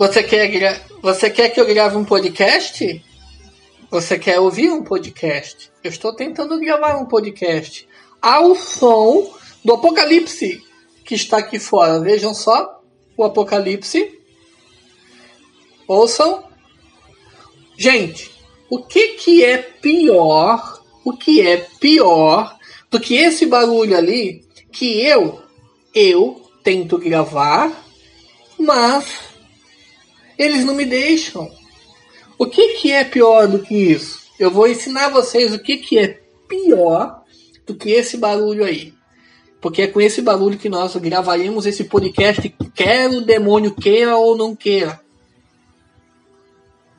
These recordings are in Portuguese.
Você quer, gra... Você quer que eu grave um podcast? Você quer ouvir um podcast? Eu estou tentando gravar um podcast ao som do Apocalipse que está aqui fora. Vejam só o Apocalipse. Ouçam. Gente, o que, que é pior? O que é pior do que esse barulho ali que eu, eu tento gravar, mas eles não me deixam. O que, que é pior do que isso? Eu vou ensinar vocês o que, que é pior do que esse barulho aí. Porque é com esse barulho que nós gravaremos esse podcast, quer o demônio queira ou não queira.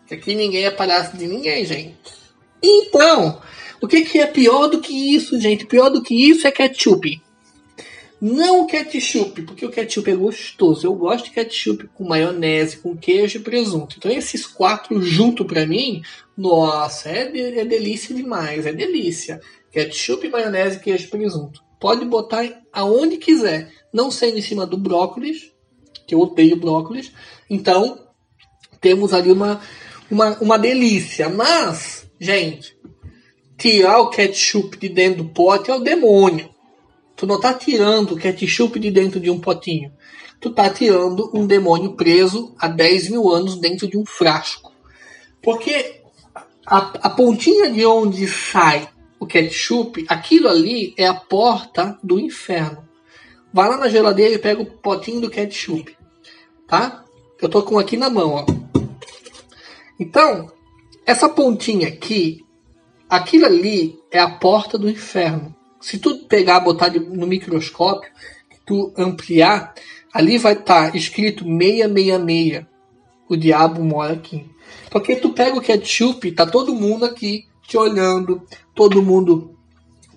Que aqui ninguém é palhaço de ninguém, gente. Então, o que, que é pior do que isso, gente? Pior do que isso é ketchup. Não o ketchup, porque o ketchup é gostoso. Eu gosto de ketchup com maionese, com queijo e presunto. Então esses quatro junto para mim, nossa, é, de, é delícia demais, é delícia. Ketchup, maionese, queijo e presunto. Pode botar aonde quiser, não sendo em cima do brócolis, que eu odeio brócolis. Então temos ali uma, uma, uma delícia. Mas, gente, tirar o ketchup de dentro do pote é o demônio. Tu não tá tirando ketchup de dentro de um potinho. Tu tá tirando um demônio preso há 10 mil anos dentro de um frasco. Porque a, a pontinha de onde sai o ketchup, aquilo ali é a porta do inferno. Vai lá na geladeira e pega o potinho do ketchup. Tá? Eu tô com aqui na mão, ó. Então, essa pontinha aqui, aquilo ali é a porta do inferno. Se tu pegar, botar no microscópio, tu ampliar, ali vai estar tá escrito 666. O diabo mora aqui. Porque tu pega o ketchup, tá todo mundo aqui te olhando, todo mundo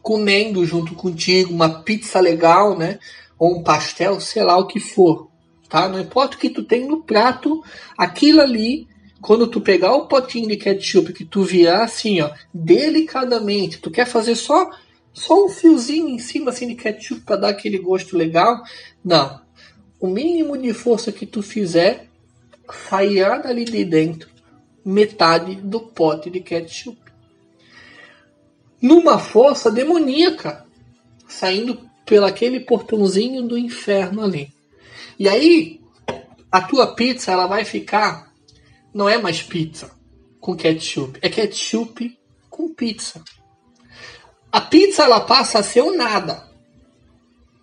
comendo junto contigo, uma pizza legal, né? Ou um pastel, sei lá o que for, tá? Não importa o que tu tem no prato, aquilo ali, quando tu pegar o potinho de ketchup que tu virar assim, ó, delicadamente, tu quer fazer só só um fiozinho em cima assim de ketchup para dar aquele gosto legal. Não. O mínimo de força que tu fizer sairá dali de dentro metade do pote de ketchup. Numa força demoníaca, saindo pelo aquele portãozinho do inferno ali. E aí, a tua pizza ela vai ficar, não é mais pizza com ketchup, é ketchup com pizza. A pizza ela passa a ser o nada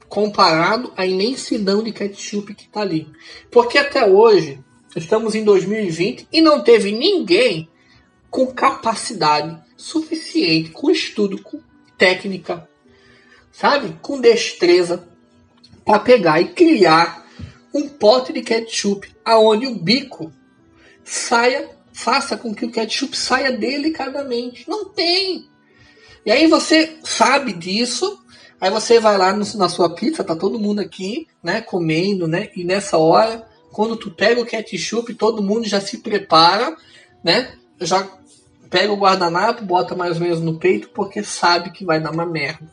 comparado à imensidão de ketchup que está ali. Porque até hoje, estamos em 2020 e não teve ninguém com capacidade suficiente, com estudo, com técnica, sabe? Com destreza para pegar e criar um pote de ketchup aonde o bico saia, faça com que o ketchup saia delicadamente. Não tem. E aí você sabe disso, aí você vai lá no, na sua pizza, tá todo mundo aqui, né, comendo, né? E nessa hora, quando tu pega o ketchup, todo mundo já se prepara, né? Já pega o guardanapo, bota mais ou menos no peito, porque sabe que vai dar uma merda.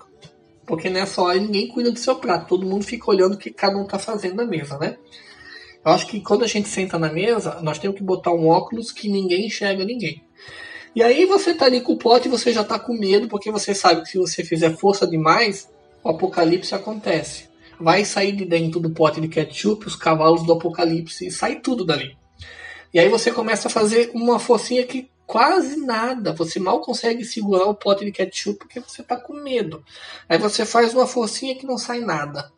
Porque nessa hora ninguém cuida do seu prato, todo mundo fica olhando o que cada um tá fazendo na mesa, né? Eu acho que quando a gente senta na mesa, nós temos que botar um óculos que ninguém enxerga ninguém. E aí você tá ali com o pote e você já tá com medo, porque você sabe que se você fizer força demais, o apocalipse acontece. Vai sair de dentro do pote de ketchup os cavalos do apocalipse e sai tudo dali. E aí você começa a fazer uma forcinha que quase nada. Você mal consegue segurar o pote de ketchup porque você tá com medo. Aí você faz uma forcinha que não sai nada.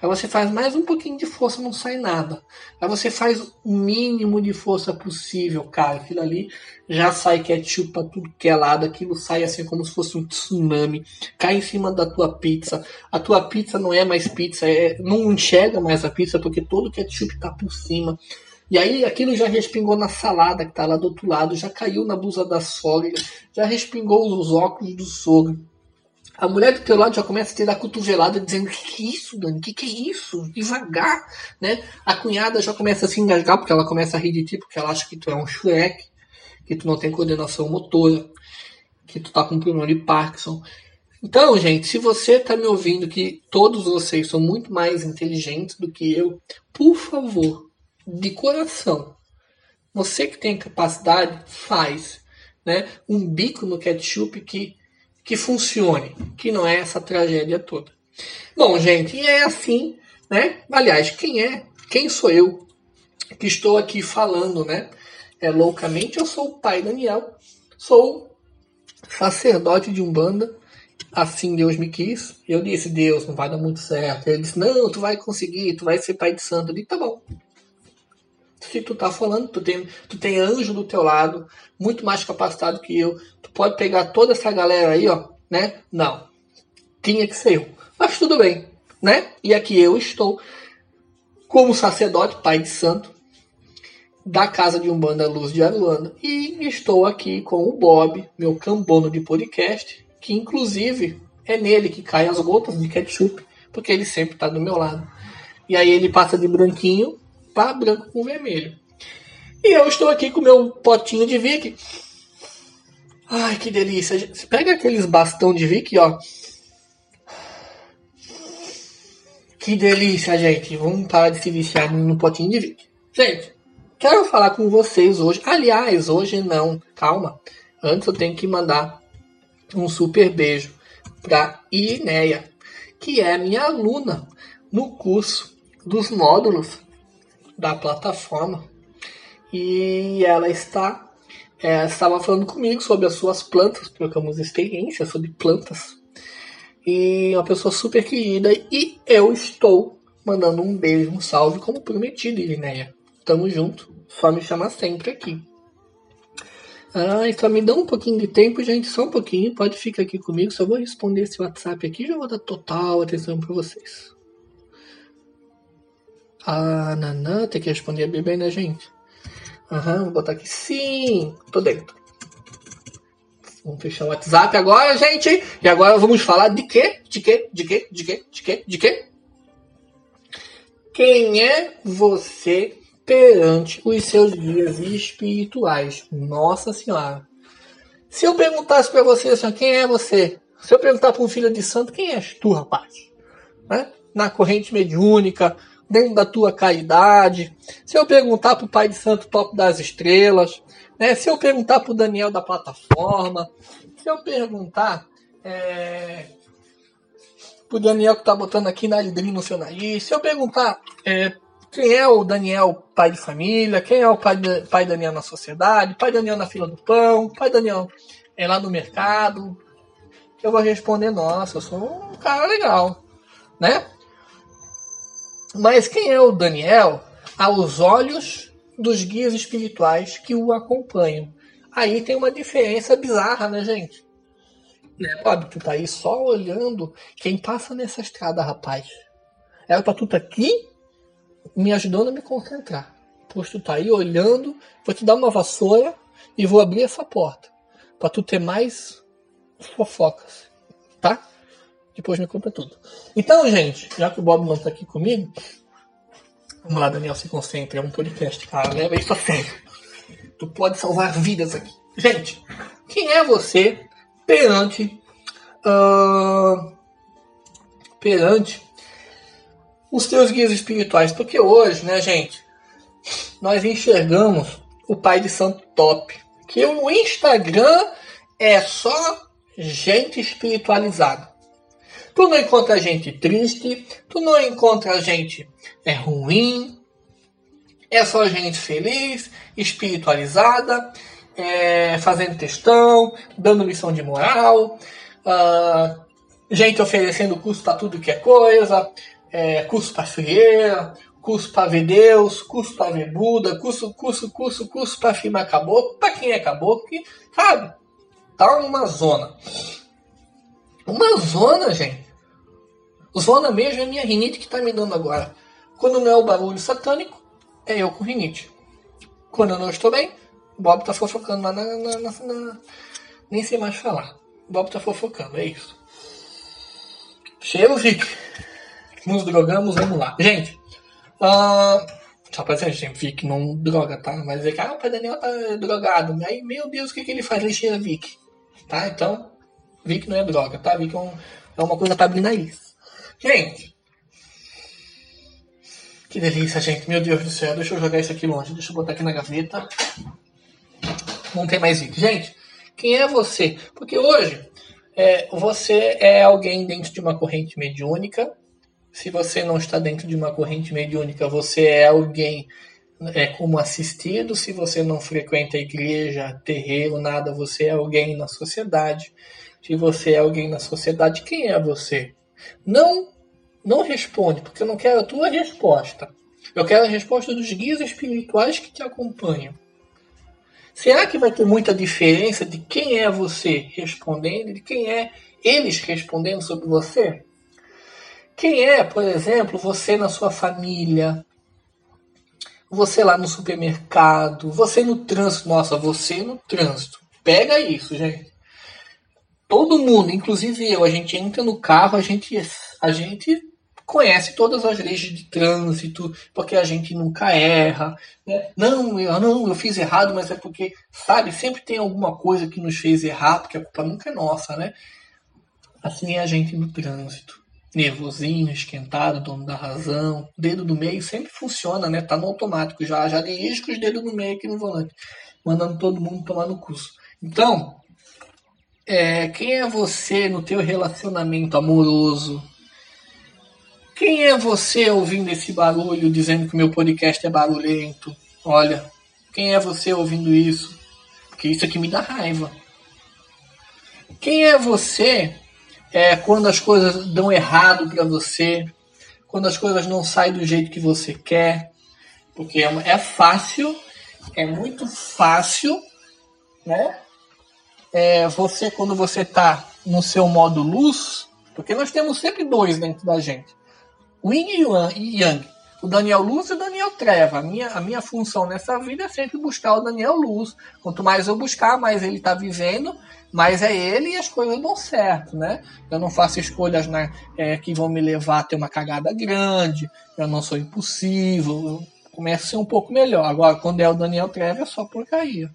Aí você faz mais um pouquinho de força, não sai nada. Aí você faz o mínimo de força possível, cara. Aquilo ali já sai ketchup pra tudo que é lado. Aquilo sai assim como se fosse um tsunami. Cai em cima da tua pizza. A tua pizza não é mais pizza, é, não enxerga mais a pizza porque todo ketchup tá por cima. E aí aquilo já respingou na salada que tá lá do outro lado, já caiu na blusa da sogra, já respingou os óculos do sogro. A mulher do teu lado já começa a ter a cotovelada dizendo: Que que é isso, Dani? Que que é isso? Devagar, né? A cunhada já começa a se engasgar porque ela começa a rir de ti porque ela acha que tu é um Shrek, que tu não tem coordenação motora, que tu tá com problema de Parkinson. Então, gente, se você tá me ouvindo que todos vocês são muito mais inteligentes do que eu, por favor, de coração, você que tem capacidade, faz né, um bico no ketchup que, que funcione, que não é essa tragédia toda. Bom, gente, e é assim, né? Aliás, quem é? Quem sou eu que estou aqui falando, né? É loucamente, eu sou o pai Daniel, sou sacerdote de Umbanda, assim Deus me quis. Eu disse, Deus, não vai dar muito certo. Ele disse, não, tu vai conseguir, tu vai ser pai de santo. Eu disse, tá bom. Se tu tá falando, tu tem, tu tem anjo do teu lado, muito mais capacitado que eu. Tu pode pegar toda essa galera aí, ó, né? Não. Tinha que ser eu. Mas tudo bem, né? E aqui eu estou como sacerdote, pai de santo, da casa de Umbanda Luz de Aruanda. E estou aqui com o Bob, meu cambono de podcast, que inclusive é nele que caem as gotas de ketchup, porque ele sempre está do meu lado. E aí ele passa de branquinho para branco com vermelho. E eu estou aqui com meu potinho de Vic. Ai, que delícia. Você pega aqueles bastão de Vic, ó. Que delícia, gente. Vamos parar de se viciar no potinho de Vic. Gente, quero falar com vocês hoje. Aliás, hoje não. Calma. Antes eu tenho que mandar um super beijo para Ineia, que é minha aluna no curso dos módulos da plataforma. E ela está é, estava falando comigo sobre as suas plantas, trocamos experiência sobre plantas. E uma pessoa super querida. E eu estou mandando um beijo, um salve, como prometido, Irineia. Tamo junto. Só me chamar sempre aqui. Ah, me dá um pouquinho de tempo, gente, só um pouquinho. Pode ficar aqui comigo, só vou responder esse WhatsApp aqui já vou dar total atenção para vocês. Ah, nanã, tem que responder bem, né, gente? Aham, vou botar aqui sim, tô dentro. Vamos fechar o WhatsApp agora, gente. E agora vamos falar de quê? De quê? De quê? De quê? De quê? De quê? Quem é você perante os seus guias espirituais. Nossa Senhora. Se eu perguntasse para você assim, quem é você? Se eu perguntar para um filho de santo, quem és tu, rapaz? Né? Na corrente mediúnica, dentro da tua caridade. Se eu perguntar para o pai de santo top das estrelas, né? se eu perguntar para o Daniel da plataforma, se eu perguntar é, para o Daniel que está botando aqui na Aldrin no seu nariz, se eu perguntar é, quem é o Daniel pai de família? Quem é o pai, pai Daniel na sociedade? Pai Daniel na fila do pão? Pai Daniel é lá no mercado? Eu vou responder, nossa, eu sou um cara legal, né? Mas quem é o Daniel aos olhos dos guias espirituais que o acompanham? Aí tem uma diferença bizarra, né, gente? Né, Bob, tu tá aí só olhando quem passa nessa estrada, rapaz. Era pra tu tá aqui me ajudando a me concentrar. Pois tu tá aí olhando, vou te dar uma vassoura e vou abrir essa porta. para tu ter mais fofocas. Tá? Depois me conta tudo. Então, gente, já que o Bob não tá aqui comigo, vamos lá, Daniel, se concentre. É um podcast, cara. Leva isso a sério. Tu pode salvar vidas aqui. Gente, quem é você perante. Uh, perante os teus guias espirituais. Porque hoje, né, gente, nós enxergamos o pai de santo top. Que o Instagram é só gente espiritualizada. Tu não encontra gente triste, tu não encontra gente é ruim, é só gente feliz, espiritualizada, é, fazendo textão, dando lição de moral, uh, gente oferecendo curso para tudo que é coisa, é, curso para frieira, curso para ver Deus, curso para ver Buda, curso, curso, curso, curso para firmar caboclo, para quem é caboclo, que, sabe? Tá uma zona. Uma zona, gente. Zona mesmo é minha rinite que tá me dando agora. Quando não é o barulho satânico, é eu com rinite. Quando eu não estou bem, Bob tá fofocando lá na, na, na, na Nem sei mais falar. Bob tá fofocando, é isso. Cheiro, Vic nos drogamos, vamos lá. Gente, uh, só pra dizer, gente, Vic não droga, tá? Mas é que, ah, o pai Daniel tá drogado. Aí, meu Deus, o que, que ele faz? Ele cheira Vic. Tá? Então, Vic não é droga, tá? Vic é, um, é uma coisa pra abrir nariz. Gente, Que delícia, gente. Meu Deus do céu. Deixa eu jogar isso aqui longe. Deixa eu botar aqui na gaveta. Não tem mais vídeo. Gente, quem é você? Porque hoje é, você é alguém dentro de uma corrente mediúnica. Se você não está dentro de uma corrente mediúnica, você é alguém é, como assistido. Se você não frequenta igreja, terreiro, nada, você é alguém na sociedade. Se você é alguém na sociedade, quem é você? Não, não responde, porque eu não quero a tua resposta. Eu quero a resposta dos guias espirituais que te acompanham. Será que vai ter muita diferença de quem é você respondendo, de quem é eles respondendo sobre você? Quem é, por exemplo, você na sua família, você lá no supermercado, você no trânsito, nossa, você no trânsito. Pega isso, gente. Todo mundo, inclusive eu, a gente entra no carro, a gente, a gente conhece todas as leis de trânsito, porque a gente nunca erra. Né? Não, eu, não, eu fiz errado, mas é porque, sabe, sempre tem alguma coisa que nos fez errar, porque a culpa nunca é nossa, né? Assim é a gente no trânsito. Nervosinho, esquentado, dono da razão. Dedo do meio sempre funciona, né? Tá no automático já. Já dirige com os dedos do meio aqui no volante. Mandando todo mundo tomar no curso. Então, é, quem é você no teu relacionamento amoroso? Quem é você ouvindo esse barulho dizendo que meu podcast é barulhento? Olha, quem é você ouvindo isso? Porque isso aqui me dá raiva. Quem é você é, quando as coisas dão errado para você? Quando as coisas não saem do jeito que você quer? Porque é, é fácil, é muito fácil, né? É, você, quando você está no seu modo luz, porque nós temos sempre dois dentro da gente o Yin e Yang. O Daniel Luz e o Daniel Treva. A minha, a minha função nessa vida é sempre buscar o Daniel Luz. Quanto mais eu buscar, mais ele está vivendo, mais é ele e as coisas dão certo, né? Eu não faço escolhas né, é, que vão me levar a ter uma cagada grande. Eu não sou impulsivo. Eu começo a ser um pouco melhor. Agora, quando é o Daniel Treva, é só porcaria.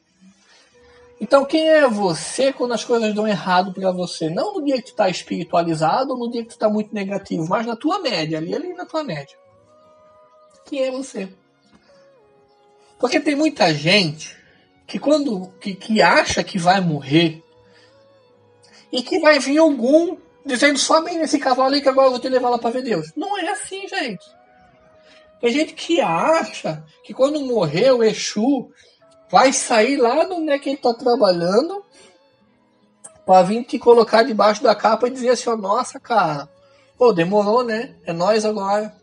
Então, quem é você quando as coisas dão errado para você? Não no dia que tu está espiritualizado ou no dia que tu está muito negativo, mas na tua média, ali, ali na tua média. Quem é você? Porque tem muita gente que quando que, que acha que vai morrer e que vai vir algum dizendo sobe nesse cavalo aí que agora eu vou te levar lá para ver Deus. Não é assim, gente. Tem gente que acha que quando morrer o Exu vai sair lá no onde é que ele tá trabalhando para vir te colocar debaixo da capa e dizer assim, ó, nossa, cara, pô, demorou, né? É nós agora.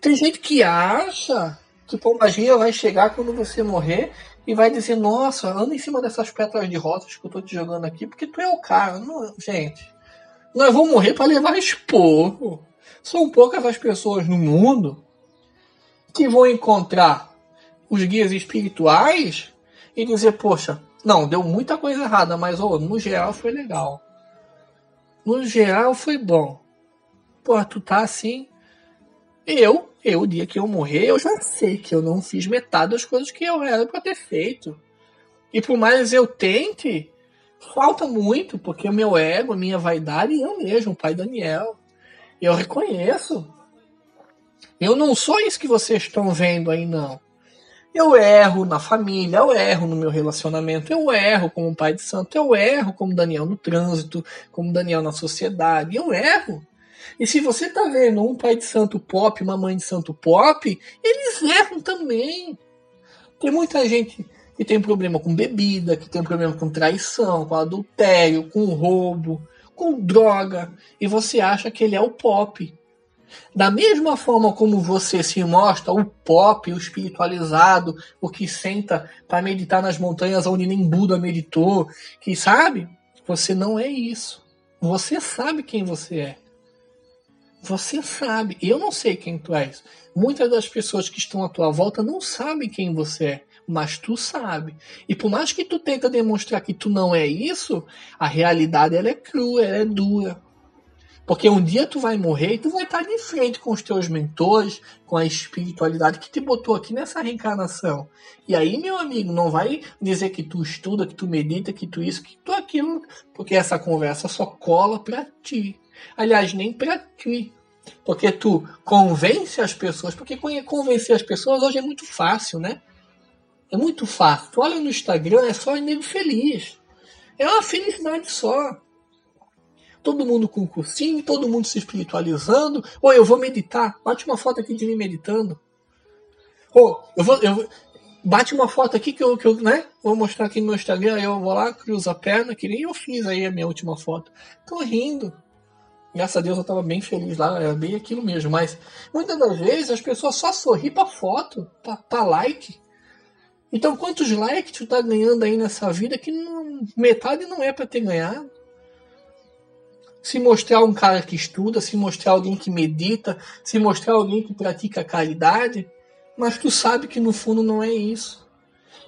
Tem gente que acha que magia vai chegar quando você morrer e vai dizer, nossa, anda em cima dessas pétalas de rosas que eu tô te jogando aqui, porque tu é o cara. Não, gente, nós vamos morrer para levar esporro. São poucas as pessoas no mundo que vão encontrar os guias espirituais e dizer, poxa, não, deu muita coisa errada, mas oh, no geral foi legal. No geral foi bom. Pô, tu tá assim. Eu, eu, o dia que eu morrer, eu já sei que eu não fiz metade das coisas que eu era para ter feito. E por mais eu tente, falta muito, porque o meu ego, a minha vaidade, eu mesmo, o pai Daniel. Eu reconheço. Eu não sou isso que vocês estão vendo aí, não. Eu erro na família, eu erro no meu relacionamento, eu erro como pai de santo, eu erro como Daniel no trânsito, como Daniel na sociedade, eu erro. E se você tá vendo um pai de santo pop, uma mãe de santo pop, eles erram também. Tem muita gente que tem problema com bebida, que tem problema com traição, com adultério, com roubo, com droga, e você acha que ele é o pop. Da mesma forma como você se mostra o pop, o espiritualizado, o que senta para meditar nas montanhas onde nem Buda meditou, que sabe, você não é isso. Você sabe quem você é. Você sabe. Eu não sei quem tu és. Muitas das pessoas que estão à tua volta não sabem quem você é, mas tu sabe. E por mais que tu tenta demonstrar que tu não é isso, a realidade ela é crua, ela é dura. Porque um dia tu vai morrer e tu vai estar de frente com os teus mentores, com a espiritualidade que te botou aqui nessa reencarnação. E aí, meu amigo, não vai dizer que tu estuda, que tu medita, que tu isso, que tu aquilo, porque essa conversa só cola pra ti. Aliás, nem pra ti. Porque tu convence as pessoas, porque convencer as pessoas hoje é muito fácil, né? É muito fácil. Tu olha no Instagram, é só nego feliz. É uma felicidade só. Todo mundo com cursinho, todo mundo se espiritualizando. Ou eu vou meditar. Bate uma foto aqui de mim meditando. Ou eu vou, eu, bate uma foto aqui que eu, que eu né, vou mostrar aqui no meu Instagram, eu vou lá, cruzo a perna, que nem eu fiz aí a minha última foto. Tô rindo. Graças a Deus eu tava bem feliz lá, era bem aquilo mesmo. Mas muitas das vezes as pessoas só sorriem pra foto, pra, pra like. Então quantos likes tu tá ganhando aí nessa vida que não, metade não é para ter ganhado? Se mostrar um cara que estuda, se mostrar alguém que medita, se mostrar alguém que pratica caridade, mas tu sabe que no fundo não é isso.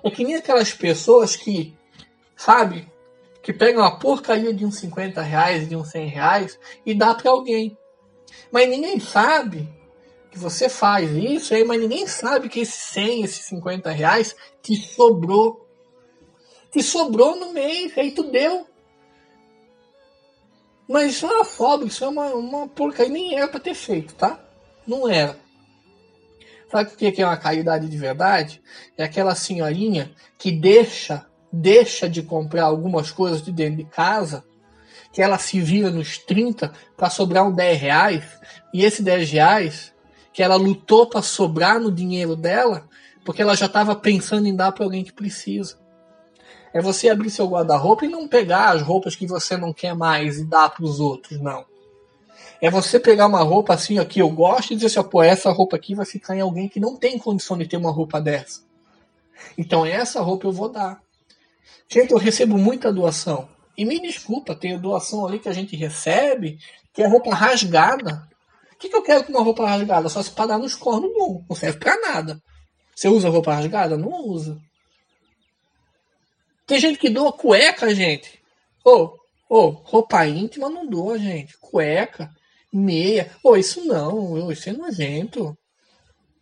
É que nem aquelas pessoas que, sabe, que pegam a porcaria de uns 50 reais, de uns 100 reais e dá para alguém. Mas ninguém sabe que você faz isso aí, mas ninguém sabe que esse 100, esses 50 reais te sobrou. Te sobrou no mês, aí tu deu. Mas isso uma sobra, isso é uma, uma porcaria, nem era para ter feito, tá? Não era. Sabe o que é uma caridade de verdade? É aquela senhorinha que deixa, deixa de comprar algumas coisas de dentro de casa, que ela se vira nos 30 para sobrar um 10 reais, e esse 10 reais que ela lutou para sobrar no dinheiro dela, porque ela já estava pensando em dar para alguém que precisa. É você abrir seu guarda-roupa e não pegar as roupas que você não quer mais e dar para os outros, não. É você pegar uma roupa assim, ó, que eu gosto e dizer assim, pô, essa roupa aqui vai ficar em alguém que não tem condição de ter uma roupa dessa. Então essa roupa eu vou dar. Gente, eu recebo muita doação. E me desculpa, tem doação ali que a gente recebe, que é roupa rasgada. O que, que eu quero com uma roupa rasgada? Só se para dar nos cornos, não. Não serve pra nada. Você usa roupa rasgada? Não usa. Tem gente que doa cueca, gente. Ô, oh, ô, oh, roupa íntima não doa, gente. Cueca meia. Pô, isso não, isso é nojento.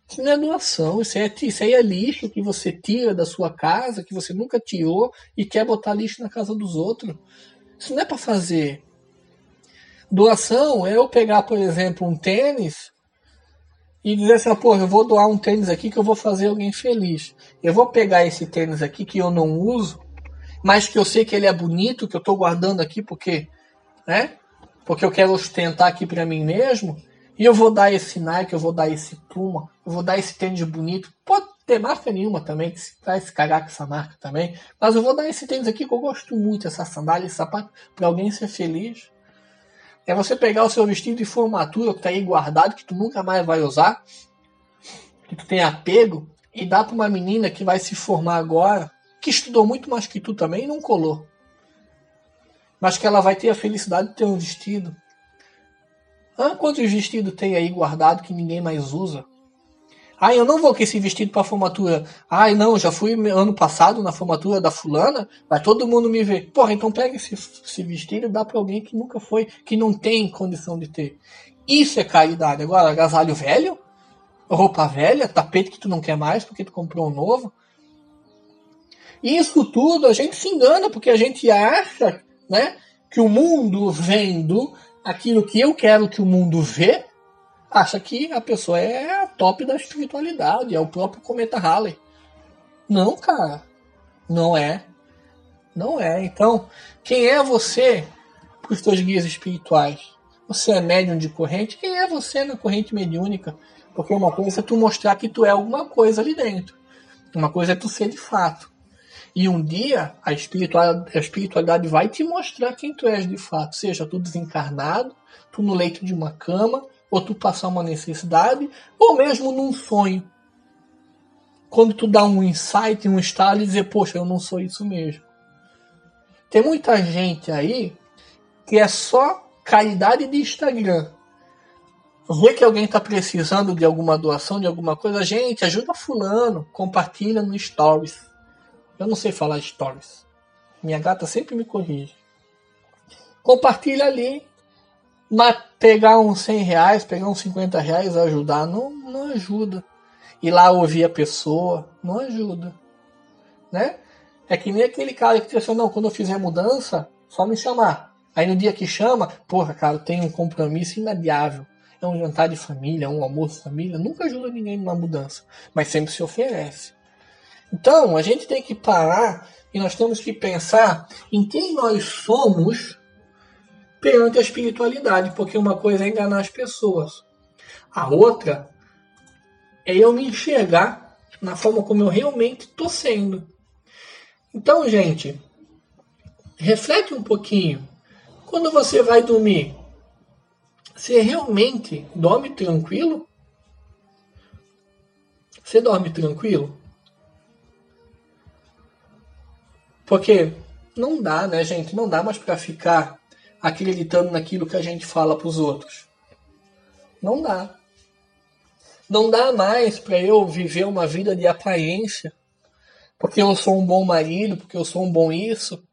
Isso não é doação, isso é, isso aí é lixo que você tira da sua casa, que você nunca tirou e quer botar lixo na casa dos outros. Isso não é para fazer. Doação é eu pegar, por exemplo, um tênis e dizer assim, pô, eu vou doar um tênis aqui que eu vou fazer alguém feliz. Eu vou pegar esse tênis aqui que eu não uso, mas que eu sei que ele é bonito, que eu estou guardando aqui porque, né? porque eu quero ostentar aqui para mim mesmo, e eu vou dar esse Nike, eu vou dar esse Puma, eu vou dar esse tênis bonito. Pode ter marca nenhuma também, que se vai se cagar com essa marca também. Mas eu vou dar esse tênis aqui que eu gosto muito, essa sandália, esse sapato, para alguém ser feliz. É você pegar o seu vestido de formatura que tá aí guardado, que tu nunca mais vai usar, que tu tem apego, e dar para uma menina que vai se formar agora, que estudou muito mais que tu também e não colou mas que ela vai ter a felicidade de ter um vestido. Ah, quantos vestidos tem aí guardado que ninguém mais usa? Ah, eu não vou com esse vestido para formatura. Ah, não, já fui ano passado na formatura da fulana, vai todo mundo me ver. Porra, então pega esse, esse vestido e dá para alguém que nunca foi, que não tem condição de ter. Isso é caridade. Agora, agasalho velho, roupa velha, tapete que tu não quer mais porque tu comprou um novo. Isso tudo a gente se engana porque a gente acha né? Que o mundo vendo aquilo que eu quero que o mundo vê, acha que a pessoa é a top da espiritualidade, é o próprio cometa Halley. Não, cara. Não é. Não é. Então, quem é você para os seus guias espirituais? Você é médium de corrente? Quem é você na corrente mediúnica? Porque uma coisa é tu mostrar que tu é alguma coisa ali dentro. Uma coisa é tu ser de fato. E um dia a espiritualidade, a espiritualidade vai te mostrar quem tu és de fato, seja tu desencarnado, tu no leito de uma cama, ou tu passar uma necessidade, ou mesmo num sonho. Quando tu dá um insight, um estalo e dizer, poxa, eu não sou isso mesmo. Tem muita gente aí que é só caridade de Instagram. Vê que alguém está precisando de alguma doação, de alguma coisa, gente, ajuda fulano, compartilha no stories. Eu não sei falar stories. Minha gata sempre me corrige. Compartilha ali. Mas pegar uns 100 reais, pegar uns 50 reais, ajudar, não, não ajuda. Ir lá ouvir a pessoa, não ajuda. Né? É que nem aquele cara que disse assim, não, quando eu fizer mudança, só me chamar. Aí no dia que chama, porra, cara, tenho um compromisso inadiável. é um jantar de família, é um almoço de família, nunca ajuda ninguém numa mudança, mas sempre se oferece. Então, a gente tem que parar e nós temos que pensar em quem nós somos perante a espiritualidade, porque uma coisa é enganar as pessoas, a outra é eu me enxergar na forma como eu realmente estou sendo. Então, gente, reflete um pouquinho. Quando você vai dormir, você realmente dorme tranquilo? Você dorme tranquilo? Porque não dá, né, gente? Não dá mais para ficar acreditando naquilo que a gente fala para os outros. Não dá. Não dá mais para eu viver uma vida de aparência. Porque eu sou um bom marido, porque eu sou um bom isso.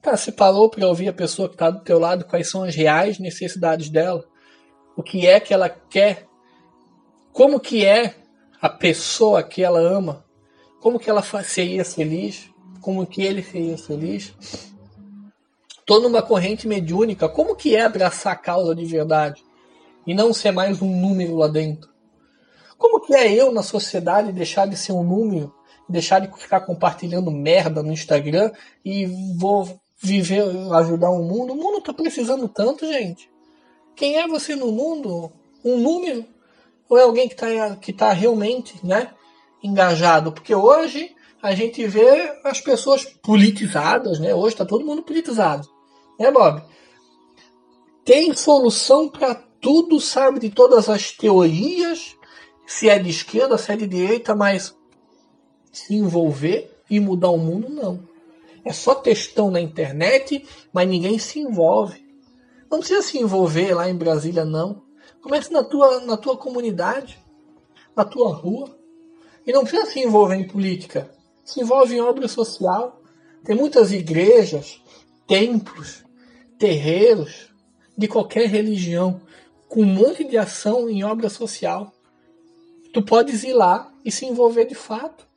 Tá, você parou para ouvir a pessoa que está do teu lado quais são as reais necessidades dela? O que é que ela quer? Como que é a pessoa que ela ama? Como que ela seria feliz? Como que ele seria feliz? Tô numa corrente mediúnica. Como que é abraçar a causa de verdade? E não ser mais um número lá dentro? Como que é eu na sociedade deixar de ser um número, deixar de ficar compartilhando merda no Instagram e vou viver, ajudar o mundo? O mundo tá precisando tanto, gente. Quem é você no mundo? Um número? Ou é alguém que está que tá realmente né, engajado? Porque hoje a gente vê as pessoas politizadas, né? Hoje está todo mundo politizado. Né, Bob? Tem solução para tudo, sabe? De todas as teorias, se é de esquerda, se é de direita, mas se envolver e mudar o mundo, não. É só textão na internet, mas ninguém se envolve. Não precisa se envolver lá em Brasília, não. Comece na tua, na tua comunidade, na tua rua. E não precisa se envolver em política. Se envolve em obra social. Tem muitas igrejas, templos, terreiros de qualquer religião com um monte de ação em obra social tu podes ir lá e se envolver de fato.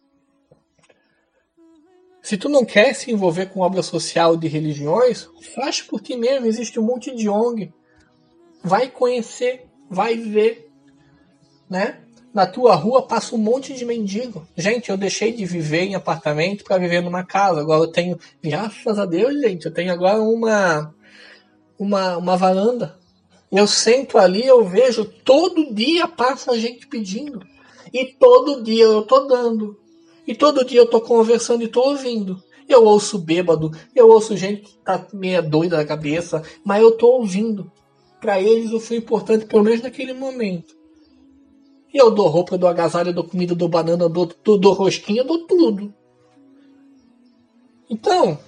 Se tu não quer se envolver com obra social de religiões, faz por ti mesmo. Existe um monte de ONG. Vai conhecer, vai ver, né? Na tua rua passa um monte de mendigo. Gente, eu deixei de viver em apartamento para viver numa casa. Agora eu tenho, graças a Deus, gente, eu tenho agora uma uma, uma varanda eu sento ali, eu vejo, todo dia passa gente pedindo. E todo dia eu tô dando. E todo dia eu tô conversando e tô ouvindo. Eu ouço bêbado, eu ouço gente que tá meia doida da cabeça, mas eu tô ouvindo. Para eles eu fui importante, pelo menos naquele momento. Eu dou roupa, eu dou agasalho, eu dou comida, eu dou banana, eu dou, eu dou rosquinha, eu dou tudo. Então,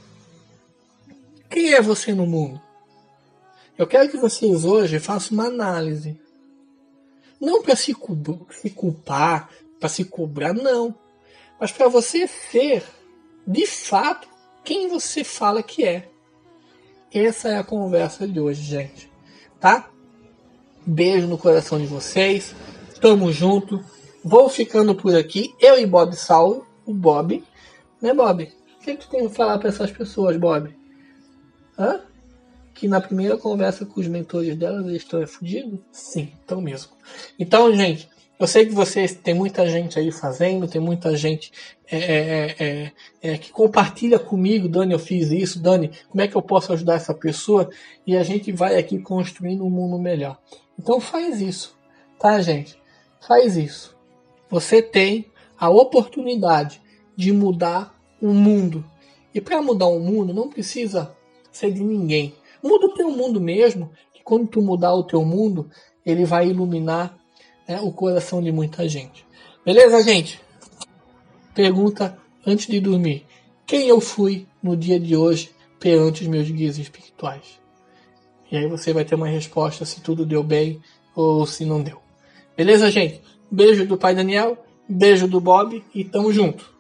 quem é você no mundo? Eu quero que vocês hoje façam uma análise. Não para se, se culpar, para se cobrar, não. Mas para você ser, de fato, quem você fala que é. Essa é a conversa de hoje, gente. Tá? Beijo no coração de vocês. Tamo junto. Vou ficando por aqui. Eu e Bob Saulo. O Bob. Né, Bob? O que, que tu tem que falar para essas pessoas, Bob? Hã? que na primeira conversa com os mentores delas eles estão fudidos? Sim, estão mesmo. Então, gente, eu sei que vocês tem muita gente aí fazendo, tem muita gente é, é, é, é, que compartilha comigo, Dani, eu fiz isso, Dani, como é que eu posso ajudar essa pessoa? E a gente vai aqui construindo um mundo melhor. Então faz isso, tá, gente? Faz isso. Você tem a oportunidade de mudar o mundo. E para mudar o mundo não precisa ser de ninguém. Muda o teu mundo mesmo, que quando tu mudar o teu mundo, ele vai iluminar né, o coração de muita gente. Beleza, gente? Pergunta antes de dormir: quem eu fui no dia de hoje perante os meus guias espirituais? E aí você vai ter uma resposta se tudo deu bem ou se não deu. Beleza, gente? Beijo do pai Daniel, beijo do Bob e tamo junto.